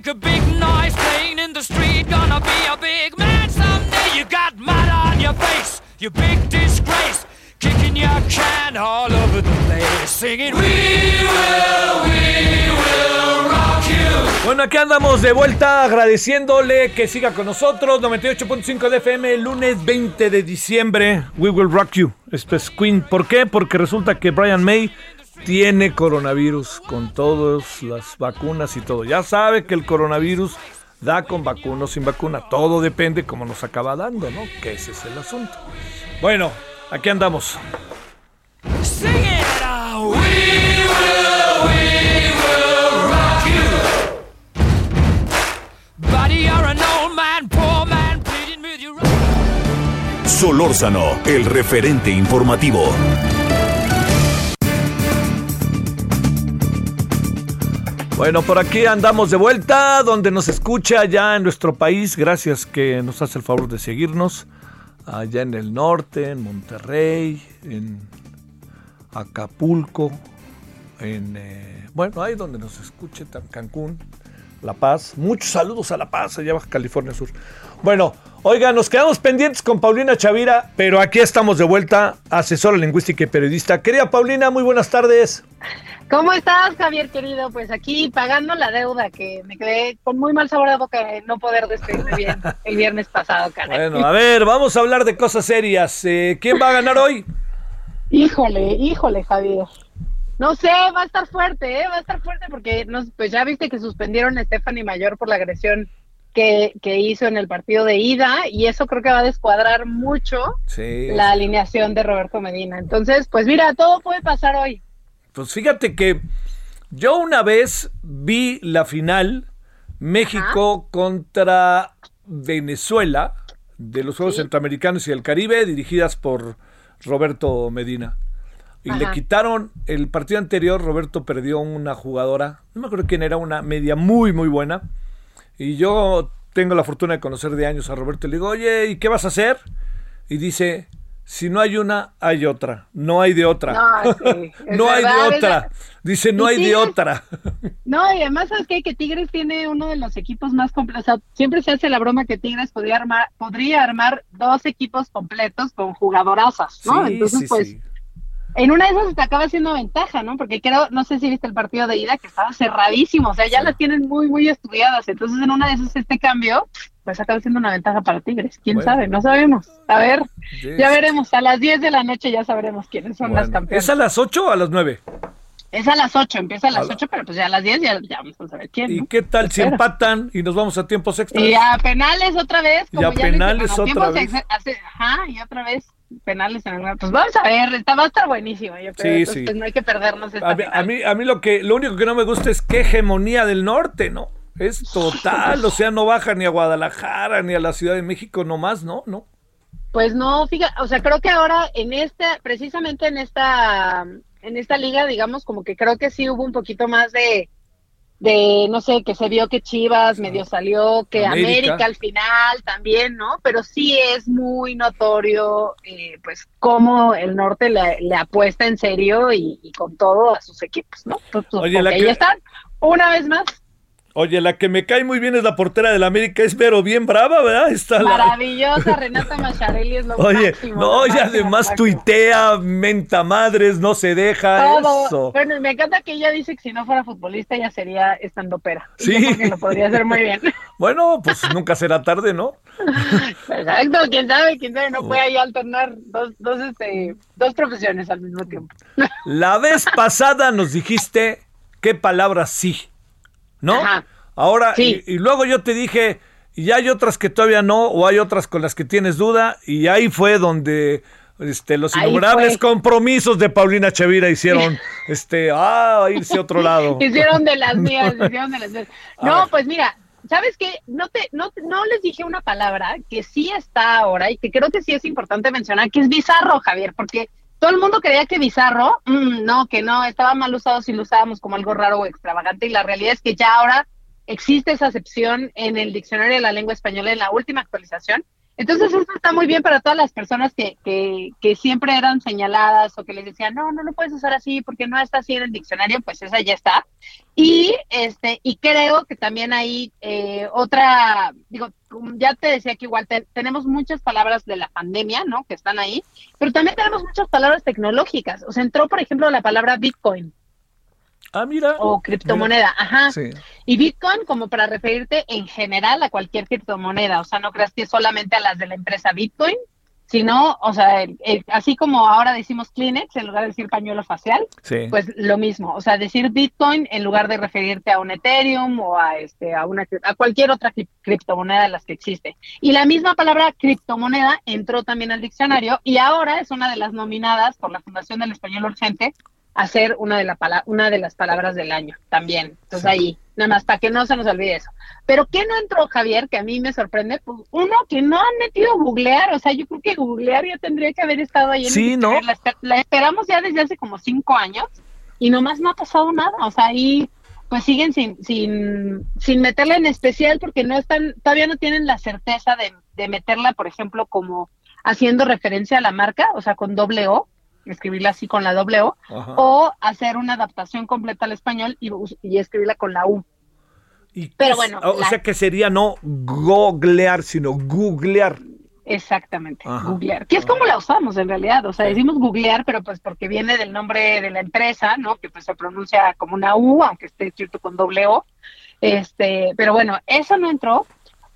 S2: make you.
S3: Bueno, aquí andamos de vuelta agradeciéndole que siga con nosotros. 98.5 de FM, lunes 20 de diciembre. We will rock you. Esto es Queen. ¿Por qué? Porque resulta que Brian May tiene coronavirus con todas las vacunas y todo. Ya sabe que el coronavirus da con vacuna o sin vacuna. Todo depende cómo nos acaba dando, ¿no? Que ese es el asunto. Bueno, aquí andamos.
S2: Sing it out. We
S3: Bueno, por aquí andamos de vuelta, donde nos escucha ya en nuestro país. Gracias que nos hace el favor de seguirnos. Allá en el norte, en Monterrey, en Acapulco, en... eh, bueno, ahí donde nos escuche, Cancún, La Paz. Muchos saludos a La Paz, allá Baja California Sur. Bueno, oiga, nos quedamos pendientes con Paulina Chavira, pero aquí estamos de vuelta, asesora lingüística y periodista. Querida Paulina, muy buenas tardes.
S10: ¿Cómo estás, Javier, querido? Pues aquí pagando la deuda que me quedé con muy mal sabor de boca de no poder despedirme bien el viernes pasado, caray.
S3: Bueno, a ver, vamos a hablar de cosas serias. Eh, ¿Quién va a ganar hoy?
S10: Híjole, híjole, Javier. No sé, va a estar fuerte, ¿eh? Va a estar fuerte porque pues ya viste que suspendieron a Stephanie Mayor por la agresión que, que hizo en el partido de ida y eso creo que va a descuadrar mucho
S3: Sí.
S10: la alineación de Roberto Medina. Entonces, pues mira, todo puede pasar hoy.
S3: Pues fíjate que yo una vez vi la final México contra Venezuela de los Juegos Centroamericanos y del Caribe dirigidas por Roberto Medina. Y le quitaron el partido anterior, Roberto perdió una jugadora, no me acuerdo quién era, una media muy muy buena. Y yo tengo la fortuna de conocer de años a Roberto y le digo, oye, ¿y qué vas a hacer? Y dice, si no hay una, hay otra. No hay de otra.
S10: No, sí, es
S3: no hay de otra. Dice, no hay de otra.
S10: No, y además, ¿sabes qué? Que Tigres tiene uno de los equipos más completos. O sea, siempre se hace la broma que Tigres podría armar, podría armar dos equipos completos con jugadorazas, ¿no?
S3: Sí,
S10: Entonces,
S3: sí,
S10: pues,
S3: sí.
S10: En una de esas te acaba haciendo ventaja, ¿no? Porque creo, no sé si viste el partido de ida, que estaba cerradísimo, o sea, ya las tienen muy, muy estudiadas. Entonces, en una de esas, este cambio, pues acaba siendo una ventaja para Tigres. ¿Quién
S3: Bueno.
S10: sabe? No sabemos. A ver, ya veremos. A las 10 de la noche ya sabremos quiénes son las campeonas.
S3: ¿Es a las 8 o a las 9?
S10: Es a las 8, empieza a las
S3: A la-
S10: 8, pero pues ya a las 10 ya, ya vamos a saber quién.
S3: ¿Y
S10: ¿no?
S3: qué tal si
S10: Espero.
S3: empatan y nos vamos a tiempos extras?
S10: Y a penales otra vez.
S3: Y
S10: Como
S3: a
S10: ya lo hice
S3: penales otra vez.
S10: hace- ajá, y otra vez penales en alguna. Pues vamos a ver, está, va a estar buenísimo. Yo creo.
S3: Sí,
S10: Entonces,
S3: sí.
S10: pues no hay que perdernos esta
S3: A mí,
S10: final.
S3: a mí, a mí lo que lo único que no me gusta es qué hegemonía del norte, ¿no? Es total, o sea, no baja ni a Guadalajara ni a la Ciudad de México nomás, ¿no? No.
S10: Pues no, fíjate, o sea, creo que ahora en esta, precisamente en esta, en esta liga, digamos, como que creo que sí hubo un poquito más de, de, no sé, que se vio que Chivas medio salió, que
S11: América.
S10: América, al final también, ¿no? Pero sí es muy notorio, eh, pues, cómo el norte le, le apuesta en serio y, y con todo a sus equipos, ¿no? Pues, pues,
S3: Oye, la
S10: porque ahí están, una vez más,
S3: Oye, la que me cae muy bien es la portera del América, es pero bien brava, ¿verdad? Está la-
S10: maravillosa Renata Macharelli es lo
S3: Oye,
S10: máximo,
S3: no, y además tuitea, menta madres, no se deja
S10: Todo.
S3: eso.
S10: Bueno, y me encanta que ella dice que si no fuera futbolista ella sería estandopera.
S3: Sí.
S10: que lo podría hacer muy bien.
S3: Bueno, pues nunca será tarde, ¿no?
S10: Exacto, quién sabe, quién sabe, no puede ahí alternar dos, dos, este, dos profesiones al mismo tiempo.
S3: La vez pasada nos dijiste qué palabra sí, ¿no? Ahora,
S10: Sí.
S3: y, y luego yo te dije, y hay otras que todavía no, o hay otras con las que tienes duda, y ahí fue donde este, los
S10: Ahí
S3: innumerables
S10: fue.
S3: compromisos de Paulina Chavira hicieron este, ah, irse a otro lado.
S10: Hicieron de las mías, hicieron de las mías. No, pues mira, ¿sabes qué? No, te, no, no les dije una palabra que sí está ahora y que creo que sí es importante mencionar, que es bizarro, Javier, porque todo el mundo creía que bizarro, mm, no, que no, estaba mal usado si lo usábamos como algo raro o extravagante y la realidad es que ya ahora existe esa acepción en el diccionario de la lengua española en la última actualización. Entonces esto está muy bien para todas las personas que, que, que siempre eran señaladas o que les decían, no, no lo puedes usar así porque no está así en el diccionario, pues esa ya está. Y este, y creo que también hay eh, otra, digo, ya te decía que igual te- tenemos muchas palabras de la pandemia, ¿no? Que están ahí, pero también tenemos muchas palabras tecnológicas. O sea, entró, por ejemplo, la palabra Bitcoin.
S3: Ah, mira.
S10: O criptomoneda, ajá.
S3: Sí.
S10: Y Bitcoin como para referirte en general a cualquier criptomoneda, o sea, no creas que solamente a las de la empresa Bitcoin, sino, o sea, el- el- así como ahora decimos Kleenex en lugar de decir pañuelo facial,
S3: Sí.
S10: pues lo mismo, o sea, decir Bitcoin en lugar de referirte a un Ethereum o a este a una a cualquier otra cri- criptomoneda de las que existe. Y la misma palabra criptomoneda entró también al diccionario y ahora es una de las nominadas por la Fundación del Español Urgente a ser una de la pala- una de las palabras del año también. Entonces ahí, nada más para que no se nos olvide eso. Pero ¿qué no entró, Javier? Que a mí me sorprende, pues uno que no han metido googlear, o sea, yo creo que googlear ya tendría que haber estado ahí en el
S3: Sí, ¿no?
S10: diccionario. La, esper- la esperamos ya desde hace como cinco años y nomás no ha pasado nada, o sea, ahí pues siguen sin, sin, sin meterla en especial porque no están, todavía no tienen la certeza de, de meterla, por ejemplo, como haciendo referencia a la marca, o sea, con doble O, escribirla así con la doble O,
S3: Ajá.
S10: o hacer una adaptación completa al español y, y escribirla con la U.
S3: Y
S10: Pero bueno,
S3: O
S10: la-
S3: sea que sería no googlear, sino googlear.
S10: Exactamente,
S3: Ajá.
S10: googlear, que es como la usamos en realidad, o sea, decimos googlear, pero pues porque viene del nombre de la empresa, ¿no? Que pues se pronuncia como una U, aunque esté escrito con doble O, este, pero bueno, eso no entró.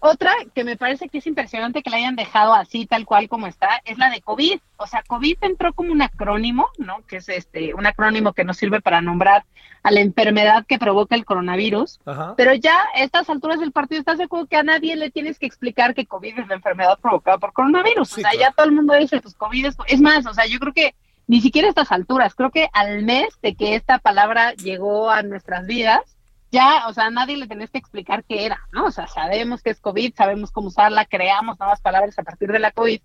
S10: Otra que me parece que es impresionante que la hayan dejado así, tal cual como está, es la de COVID. O sea, COVID entró como un acrónimo, ¿no? Que es este, un acrónimo que nos sirve para nombrar a la enfermedad que provoca el coronavirus.
S3: Ajá.
S10: Pero ya a estas alturas del partido, ¿estás de acuerdo que a nadie le tienes que explicar que COVID es la enfermedad provocada por coronavirus?
S3: Sí,
S10: o sea,
S3: claro.
S10: ya todo el mundo dice, pues COVID es... Es más, o sea, yo creo que ni siquiera a estas alturas, creo que al mes de que esta palabra llegó a nuestras vidas, ya, o sea, nadie le tenés que explicar qué era, ¿no? O sea, sabemos que es COVID, sabemos cómo usarla, creamos nuevas palabras a partir de la COVID.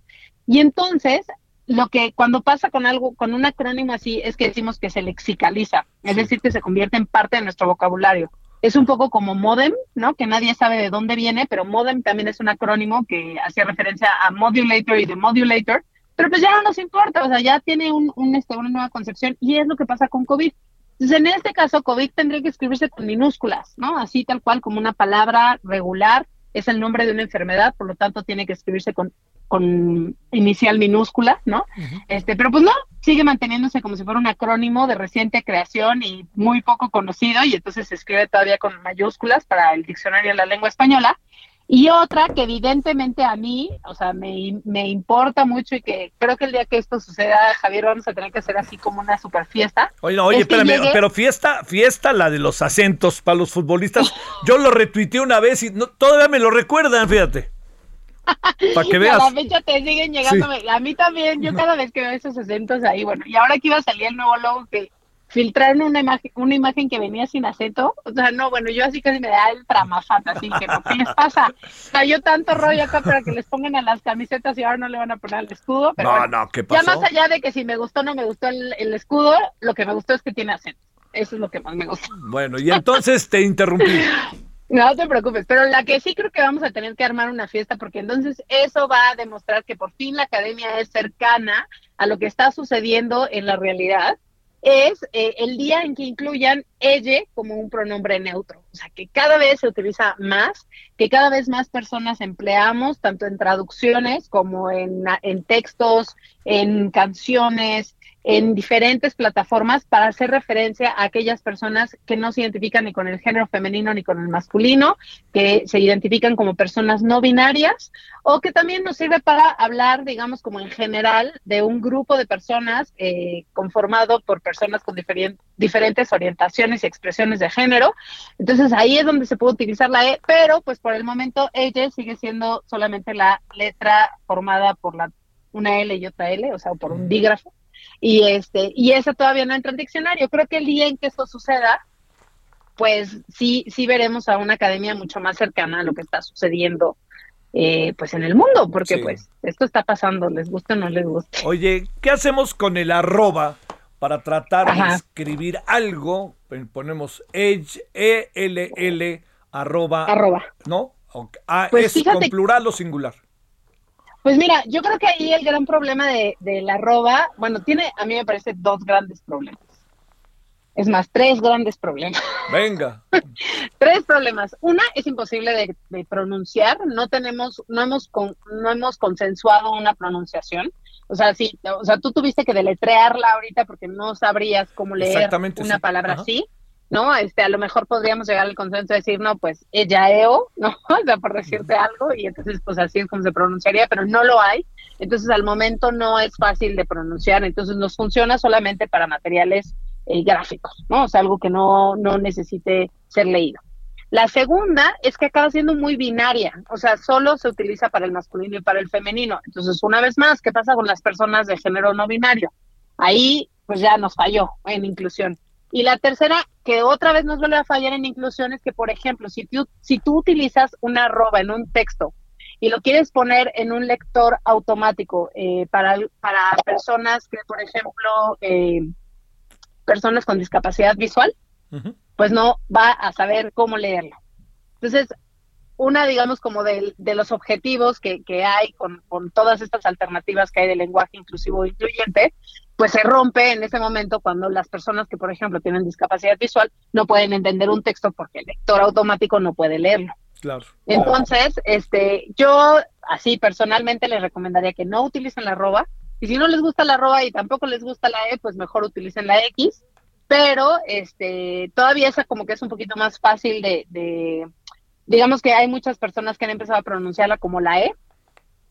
S10: Y entonces, lo que cuando pasa con algo, con un acrónimo así, es que decimos que se lexicaliza, es decir, que se convierte en parte de nuestro vocabulario. Es un poco como modem, ¿no? Que nadie sabe de dónde viene, pero modem también es un acrónimo que hacía referencia a modulator y de modulator, pero pues ya no nos importa, o sea, ya tiene un, un, este, una nueva concepción y es lo que pasa con COVID. Entonces, en este caso, COVID tendría que escribirse con minúsculas, ¿no? Así tal cual como una palabra regular es el nombre de una enfermedad, por lo tanto tiene que escribirse con, con inicial minúscula, ¿no? Este, pero pues no, sigue manteniéndose como si fuera un acrónimo de reciente creación y muy poco conocido, y entonces se escribe todavía con mayúsculas para el diccionario de la lengua española. Y otra que evidentemente a mí, o sea, me, me importa mucho y que creo que el día que esto suceda, Javier, vamos a tener que hacer así como una super fiesta.
S3: Oye, no, oye,
S10: Es
S3: espérame,
S10: llegue-
S3: pero fiesta, fiesta la de los acentos para los futbolistas. Yo lo retuiteé una vez y no, todavía me lo recuerdan, fíjate. Para que veas.
S10: A la fecha te siguen llegando. A mí también, yo cada vez que veo esos acentos ahí, bueno, y ahora que iba a salir el nuevo logo que filtraron una imagen, una imagen que venía sin acento, o sea, no, bueno, yo así casi me da el tramafata, así que no, ¿qué les pasa? Yo tanto rollo acá para que les pongan a las camisetas y ahora no le van a poner el escudo, pero
S3: No,
S10: bueno,
S3: no, ¿qué
S10: ya
S3: pasó?
S10: más allá de que si me gustó o no me gustó el, el escudo, lo que me gustó es que tiene acento. Eso es lo que más me gusta.
S3: Bueno, y entonces te interrumpí.
S10: No te preocupes, pero la que sí creo que vamos a tener que armar una fiesta porque entonces eso va a demostrar que por fin la academia es cercana a lo que está sucediendo en la realidad. Es eh, el día en que incluyan ella como un pronombre neutro. O sea, que cada vez se utiliza más, que cada vez más personas empleamos, tanto en traducciones como en, en textos, en canciones, en diferentes plataformas para hacer referencia a aquellas personas que no se identifican ni con el género femenino ni con el masculino, que se identifican como personas no binarias, o que también nos sirve para hablar, digamos, como en general, de un grupo de personas eh, conformado por personas con diferen diferentes orientaciones y expresiones de género. Entonces ahí es donde se puede utilizar la E, pero pues por el momento ella sigue siendo solamente la letra formada por la una L y otra L, o sea, por un dígrafo y este y eso todavía no entra en diccionario. Creo que el día en que esto suceda, pues sí sí veremos a una academia mucho más cercana a lo que está sucediendo eh, pues en el mundo, porque
S3: Sí.
S10: pues esto está pasando, les gusta o no les gusta.
S3: Oye, ¿qué hacemos con el arroba para tratar de escribir algo? Pues Ponemos edge, E L L arroba,
S10: Arroba.
S3: ¿no? Ok. Ah,
S10: Pues
S3: ¿Es
S10: fíjate-
S3: con plural o singular?
S10: Pues mira, yo creo que ahí el gran problema de, de la arroba, bueno, tiene a mí me parece dos grandes problemas. Es más, tres grandes problemas.
S3: Venga.
S10: Tres problemas. Una es imposible de, de pronunciar. No tenemos, no hemos, con- no hemos consensuado una pronunciación. O sea, sí, o sea, tú tuviste que deletrearla ahorita porque no sabrías cómo leer una
S3: sí.
S10: palabra
S3: Ajá.
S10: así. ¿No? Este, a lo mejor podríamos llegar al consenso de decir, no, pues ella EO, ¿no? O sea, por decirte algo, y entonces pues así es como se pronunciaría, pero no lo hay. Entonces al momento no es fácil de pronunciar, entonces nos funciona solamente para materiales eh, gráficos, ¿no? O sea, algo que no, no necesite ser leído. La segunda es que acaba siendo muy binaria, o sea, solo se utiliza para el masculino y para el femenino. Entonces, una vez más, ¿qué pasa con las personas de género no binario? Ahí, pues ya nos falló en inclusión. Y la tercera, que otra vez nos vuelve a fallar en inclusión, es que, por ejemplo, si tú, si tú utilizas una arroba en un texto y lo quieres poner en un lector automático eh, para, para personas que, por ejemplo, eh, personas con discapacidad visual, pues no va a saber cómo leerlo. Entonces, una, digamos, como de, de los objetivos que, que hay con, con, todas estas alternativas que hay de lenguaje inclusivo e incluyente, pues se rompe en ese momento cuando las personas que, por ejemplo, tienen discapacidad visual no pueden entender un texto porque el lector automático no puede leerlo.
S3: Claro.
S10: Entonces, este, yo así personalmente les recomendaría que no utilicen la arroba. Y si no les gusta la arroba y tampoco les gusta la E, pues mejor utilicen la X pero este todavía esa como que es un poquito más fácil de, digamos que hay muchas personas que han empezado a pronunciarla como la E,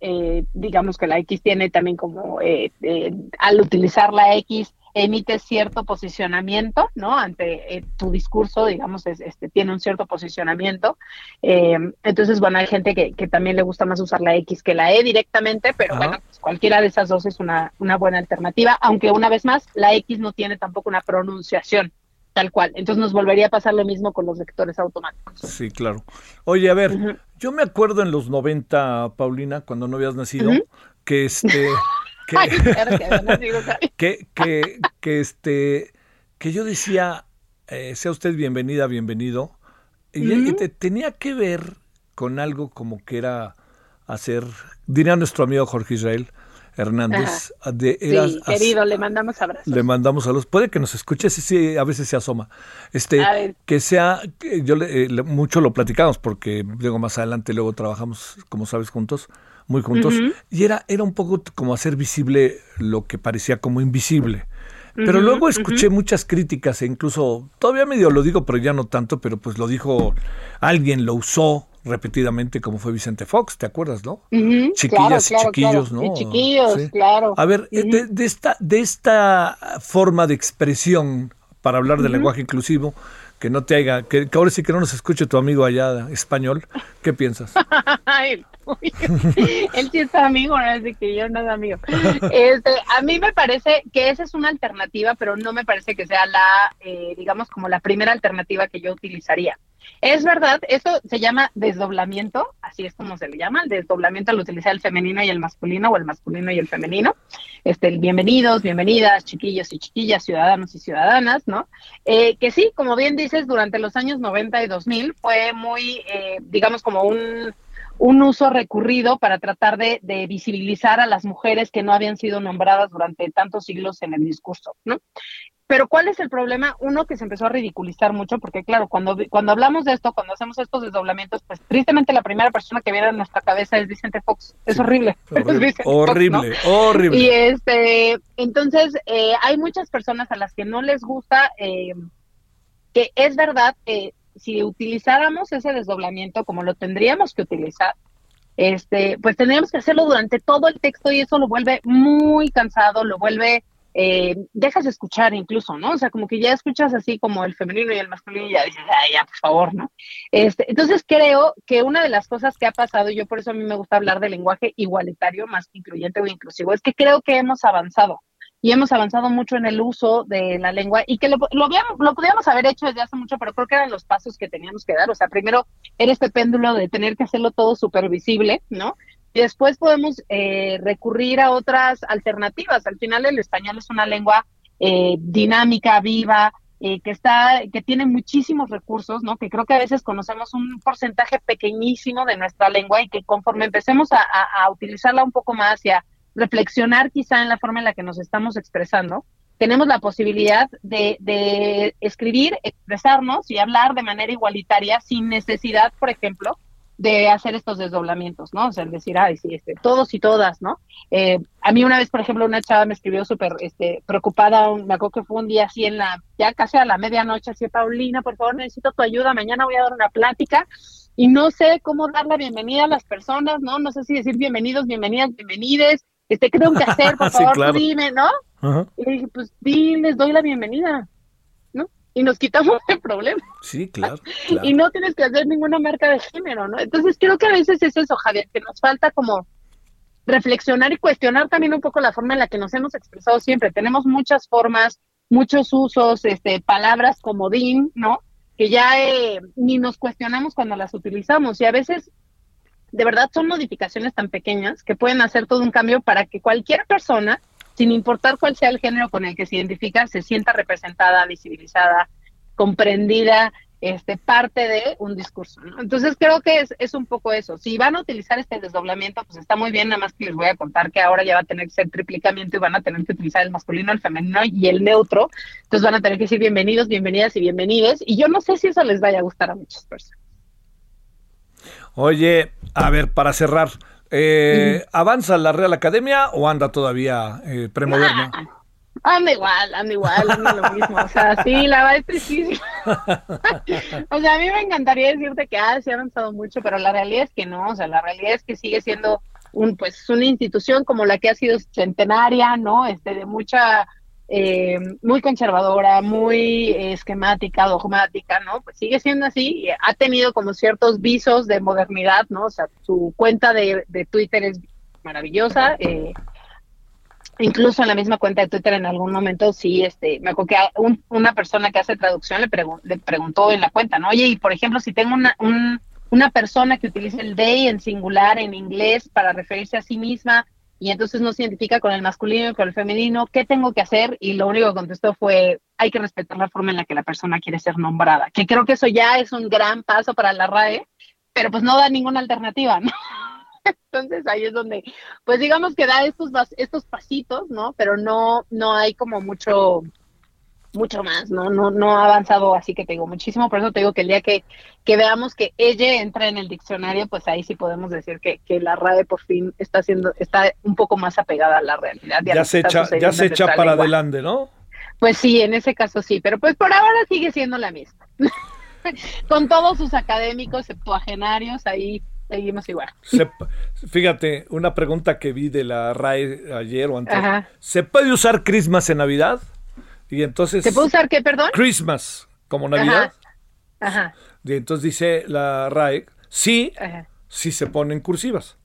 S10: eh, digamos que la X tiene también como, eh, eh, al utilizar la X, emite cierto posicionamiento, ¿no? Ante eh, tu discurso, digamos, este, tiene un cierto posicionamiento. Eh, entonces, bueno, hay gente que, que, también le gusta más usar la X que la E directamente, pero bueno, pues cualquiera de esas dos es una, una buena alternativa, aunque una vez más, la X no tiene tampoco una pronunciación tal cual. Entonces nos volvería a pasar lo mismo con los lectores automáticos.
S3: Sí, claro. Oye, a ver, yo me acuerdo en los 90, Paulina, cuando no habías nacido, que este... que, que, que, este, que yo decía, eh, sea usted bienvenida, bienvenido, y, te, tenía que ver con algo como que era hacer, diría nuestro amigo Jorge Israel, Hernández.
S10: De, sí, querido, le mandamos abrazos.
S3: Le mandamos saludos. Puede que nos escuche, sí, sí, a veces se asoma. Este, que sea, yo le, mucho lo platicamos porque luego más adelante luego trabajamos, como sabes, juntos muy juntos, y era, era un poco como hacer visible lo que parecía como invisible. Pero luego escuché muchas críticas e incluso, todavía medio lo digo, pero ya no tanto, pero pues lo dijo alguien, lo usó repetidamente como fue Vicente Fox, ¿te acuerdas, no? Chiquillas y chiquillos, ¿no?
S10: chiquillos, claro.
S3: A ver, de, esta, de esta forma de expresión para hablar del lenguaje inclusivo, que no te haga, que, ahora sí que no nos escuche tu amigo allá español, ¿qué piensas?
S10: Él sí es amigo, no es que yo no es amigo. Este, a mí me parece que esa es una alternativa, pero no me parece que sea la, eh, digamos, como la primera alternativa que yo utilizaría. Es verdad, esto se llama desdoblamiento, así es como se le llama, el desdoblamiento al utilizar el femenino y el masculino, o el masculino y el femenino. Este, bienvenidos, bienvenidas, chiquillos y chiquillas, ciudadanos y ciudadanas, ¿no? Eh, que sí, como bien dices, durante los años 90 y 2000 fue muy, eh, digamos, como un un uso recurrido para tratar de, visibilizar a las mujeres que no habían sido nombradas durante tantos siglos en el discurso, ¿no? Pero ¿cuál es el problema? Uno que se empezó a ridiculizar mucho, porque claro, cuando, cuando hablamos de esto, cuando hacemos estos desdoblamientos, pues tristemente la primera persona que viene a nuestra cabeza es Vicente Fox. Es horrible.
S3: Horrible, horrible,
S10: Y este, entonces, eh, hay muchas personas a las que no les gusta, eh, que es verdad que si utilizáramos ese desdoblamiento como lo tendríamos que utilizar, este, pues tendríamos que hacerlo durante todo el texto y eso lo vuelve muy cansado, lo vuelve, eh, dejas de escuchar incluso, ¿no? O sea, como que ya escuchas así como el femenino y el masculino y ya dices, ay, ya, por favor, ¿no? Este, entonces creo que una de las cosas que ha pasado, y yo por eso a mí me gusta hablar de lenguaje igualitario más incluyente o inclusivo, es que creo que hemos avanzado y hemos avanzado mucho en el uso de la lengua y que lo, lo, lo podíamos haber hecho desde hace mucho, pero creo que eran los pasos que teníamos que dar. O sea, primero era este péndulo de tener que hacerlo todo súper visible, ¿no? Y después podemos eh, recurrir a otras alternativas. Al final el español es una lengua eh, dinámica, viva, eh, que está, que tiene muchísimos recursos, ¿no? Que creo que a veces conocemos un porcentaje pequeñísimo de nuestra lengua y que conforme empecemos a, a, a utilizarla un poco más y a reflexionar quizá en la forma en la que nos estamos expresando, tenemos la posibilidad de, escribir, expresarnos y hablar de manera igualitaria sin necesidad, por ejemplo, de hacer estos desdoblamientos, ¿no? O sea, decir, ay, sí, este, todos y todas, ¿no? Eh, a mí una vez, por ejemplo, una chava me escribió súper este, preocupada, me acuerdo que fue un día así en la, ya casi a la medianoche, así, Paulina, por favor, necesito tu ayuda, mañana voy a dar una plática y no sé cómo dar la bienvenida a las personas, ¿no? No sé si decir bienvenidos, bienvenidas, bienvenides, este, ¿qué tengo que hacer? Por favor, dime, ¿no? Y le dije, pues sí, les doy la bienvenida, y nos quitamos el problema.
S3: Sí, claro,
S10: Y no tienes que hacer ninguna marca de género, ¿no? Entonces creo que a veces es eso, Javier, que nos falta como reflexionar y cuestionar también un poco la forma en la que nos hemos expresado siempre. Tenemos muchas formas, muchos usos, este, palabras como din, ¿no? Que ya eh, ni nos cuestionamos cuando las utilizamos y a veces de verdad son modificaciones tan pequeñas que pueden hacer todo un cambio para que cualquier persona sin importar cuál sea el género con el que se identifica, se sienta representada, visibilizada, comprendida, este, parte de un discurso. Entonces creo que es, es un poco eso. Si van a utilizar este desdoblamiento, pues está muy bien, nada más que les voy a contar que ahora ya va a tener que ser triplicamiento y van a tener que utilizar el masculino, el femenino y el neutro. Entonces van a tener que decir bienvenidos, bienvenidas y bienvenides. Y yo no sé si eso les vaya a gustar a muchas personas.
S3: Oye, a ver, para cerrar, eh, ¿Avanza la Real Academia o anda todavía eh, premoderna?
S10: Ah, anda igual, anda igual, anda lo mismo. O sea, sí, la verdad es o sea, a mí me encantaría decirte que ah, sí ha avanzado mucho, pero la realidad es que no. O sea, la realidad es que sigue siendo un, pues, una institución como la que ha sido centenaria, ¿no? Este, de mucha eh, muy conservadora, muy esquemática, dogmática, ¿no? Pues sigue siendo así, ha tenido como ciertos visos de modernidad, ¿no? O sea, su cuenta de, Twitter es maravillosa, eh, incluso en la misma cuenta de Twitter en algún momento sí, este, me acuerdo que una persona que hace traducción le, le preguntó en la cuenta, ¿no? Oye, y por ejemplo, si tengo una, una persona que utiliza el they en singular en inglés para referirse a sí misma, y entonces no se identifica con el masculino y con el femenino, ¿qué tengo que hacer? Y lo único que contestó fue, hay que respetar la forma en la que la persona quiere ser nombrada, que creo que eso ya es un gran paso para la RAE, pero pues no da ninguna alternativa, ¿no? Entonces ahí es donde, pues digamos que da estos, estos pasitos, ¿no? Pero no, no hay como mucho, mucho más, ¿no? No, no ha avanzado así que te digo muchísimo, por eso te digo que el día que, que veamos que ella entra en el diccionario, pues ahí sí podemos decir que, que la RAE por fin está haciendo, está un poco más apegada a la realidad.
S3: Ya, se echa, ya se echa para adelante, ¿no?
S10: Pues sí, en ese caso sí, pero pues por ahora sigue siendo la misma. Con todos sus académicos septuagenarios ahí seguimos igual.
S3: fíjate, una pregunta que vi de la RAE ayer o antes. ¿Se puede usar Christmas en Navidad? Y entonces...
S10: ¿Se puede usar qué, perdón?
S3: Christmas, como Navidad. Ajá. Y entonces dice la RAE, sí, sí se ponen cursivas.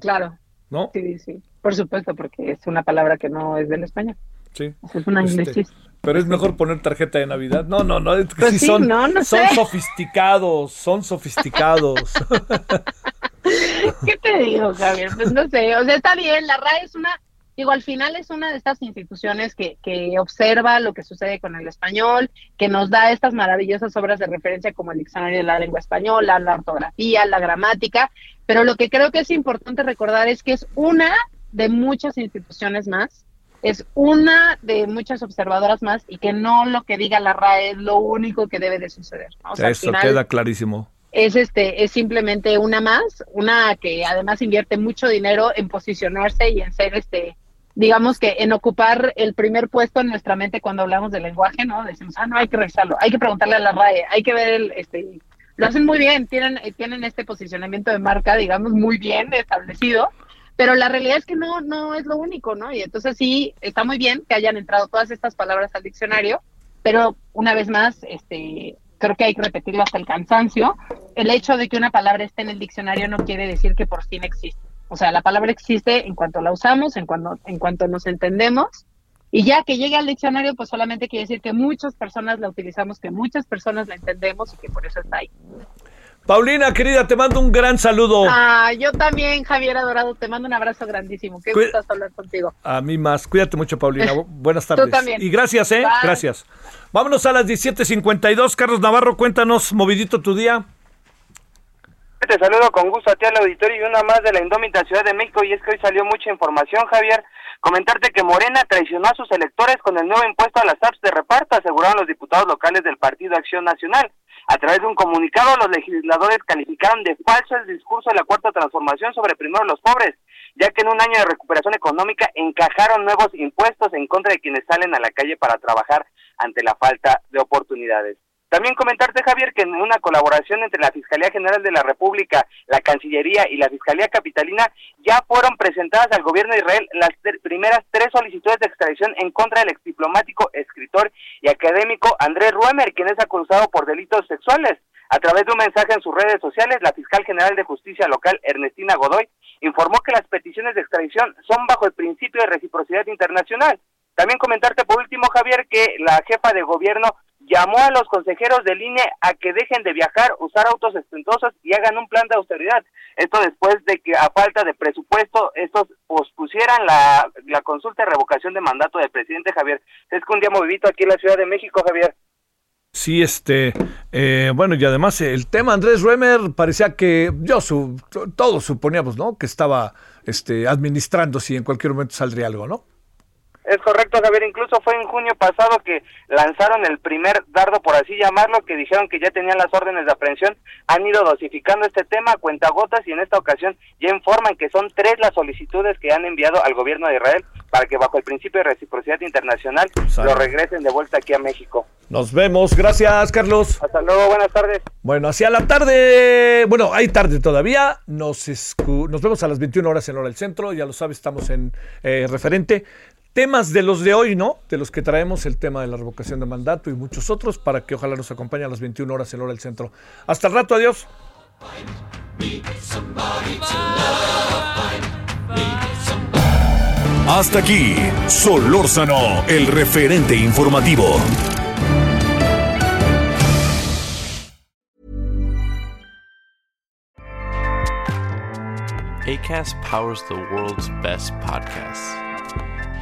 S10: Claro.
S3: ¿No?
S10: Sí, sí. Por supuesto, porque es una palabra que no es del español.
S3: Sí.
S10: Es una este,
S3: Pero es mejor poner tarjeta de Navidad. No, no, no. Pues sí, son, son sofisticados, son sofisticados.
S10: ¿Qué te digo, Javier? Pues no sé. O sea, está bien, la RAE es una Digo, al final es una de estas instituciones que, que observa lo que sucede con el español, que nos da estas maravillosas obras de referencia como el Diccionario de la Lengua Española, la ortografía, la gramática, pero lo que creo que es importante recordar es que es una de muchas instituciones más, es una de muchas observadoras más y que no lo que diga la RAE es lo único que debe de suceder.
S3: Eso queda clarísimo
S10: es este es simplemente una más, una que además invierte mucho dinero en posicionarse y en ser este digamos que en ocupar el primer puesto en nuestra mente cuando hablamos de lenguaje, ¿no? Decimos, ah, no, hay que revisarlo, hay que preguntarle a la RAE, hay que ver el, este, lo hacen muy bien, tienen, tienen este posicionamiento de marca, digamos, muy bien establecido, pero la realidad es que no, no es lo único, ¿no? Y entonces sí, está muy bien que hayan entrado todas estas palabras al diccionario, pero una vez más, este, creo que hay que repetirlo hasta el cansancio, el hecho de que una palabra esté en el diccionario no quiere decir que por fin existe. O sea, la palabra existe en cuanto la usamos, en cuanto, en cuanto nos entendemos. Y ya que llegue al diccionario, pues solamente quiere decir que muchas personas la utilizamos, que muchas personas la entendemos y que por eso está ahí.
S3: Paulina, querida, te mando un gran saludo.
S10: Ah, yo también, Javier Adorado, te mando un abrazo grandísimo. Qué gusto hablar contigo.
S3: A mí más. Cuídate mucho, Paulina. Buenas tardes. Tú también. Y gracias, ¿eh? Gracias. Vámonos a las 17.52. Carlos Navarro, cuéntanos, movidito tu día.
S11: Te saludo con gusto a ti al auditorio y una más de la indómita Ciudad de México y es que hoy salió mucha información, Javier. Comentarte que Morena traicionó a sus electores con el nuevo impuesto a las apps de reparto, aseguraron los diputados locales del Partido Acción Nacional. A través de un comunicado, los legisladores calificaron de falso el discurso de la Cuarta Transformación sobre primero los pobres, ya que en un año de recuperación económica encajaron nuevos impuestos en contra de quienes salen a la calle para trabajar ante la falta de oportunidades. También comentarte, Javier, que en una colaboración entre la Fiscalía General de la República, la Cancillería y la Fiscalía Capitalina, ya fueron presentadas al gobierno de Israel las primeras tres solicitudes de extradición en contra del exdiplomático, escritor y académico Andrés Ruemer, quien es acusado por delitos sexuales. A través de un mensaje en sus redes sociales, la fiscal general de justicia local, Ernestina Godoy, informó que las peticiones de extradición son bajo el principio de reciprocidad internacional. También comentarte por último, Javier, que la jefa de gobierno llamó a los consejeros de línea a que dejen de viajar, usar autos ostentosos y hagan un plan de austeridad. Esto después de que a falta de presupuesto estos pospusieran la, la consulta de revocación de mandato del presidente Javier. Es que un día movidito aquí en la Ciudad de México, Javier.
S3: Sí, este, eh, bueno, y además el tema Andrés Ruemer parecía que yo, su, todos suponíamos, ¿no? Que estaba este, administrando si en cualquier momento saldría algo, ¿no?
S11: Es correcto, Javier. Incluso fue en junio pasado que lanzaron el primer dardo, por así llamarlo, que dijeron que ya tenían las órdenes de aprehensión. Han ido dosificando este tema a cuentagotas y en esta ocasión ya informan que son tres las solicitudes que han enviado al gobierno de Israel para que bajo el principio de reciprocidad internacional lo regresen de vuelta aquí a México.
S3: Nos vemos. Gracias, Carlos.
S11: Hasta luego. Buenas tardes.
S3: Bueno, hacia la tarde. Bueno, hay tarde todavía. Nos, nos vemos a las 21 horas en Hora del Centro. Ya lo sabes, estamos en eh, referente temas de los de hoy, ¿no? De los que traemos el tema de la revocación de mandato y muchos otros para que ojalá nos acompañe a las 21 horas en hora del centro. Hasta el rato, adiós.
S4: Hasta aquí, Solórzano, el referente informativo.
S12: ACAST powers the world's best podcasts.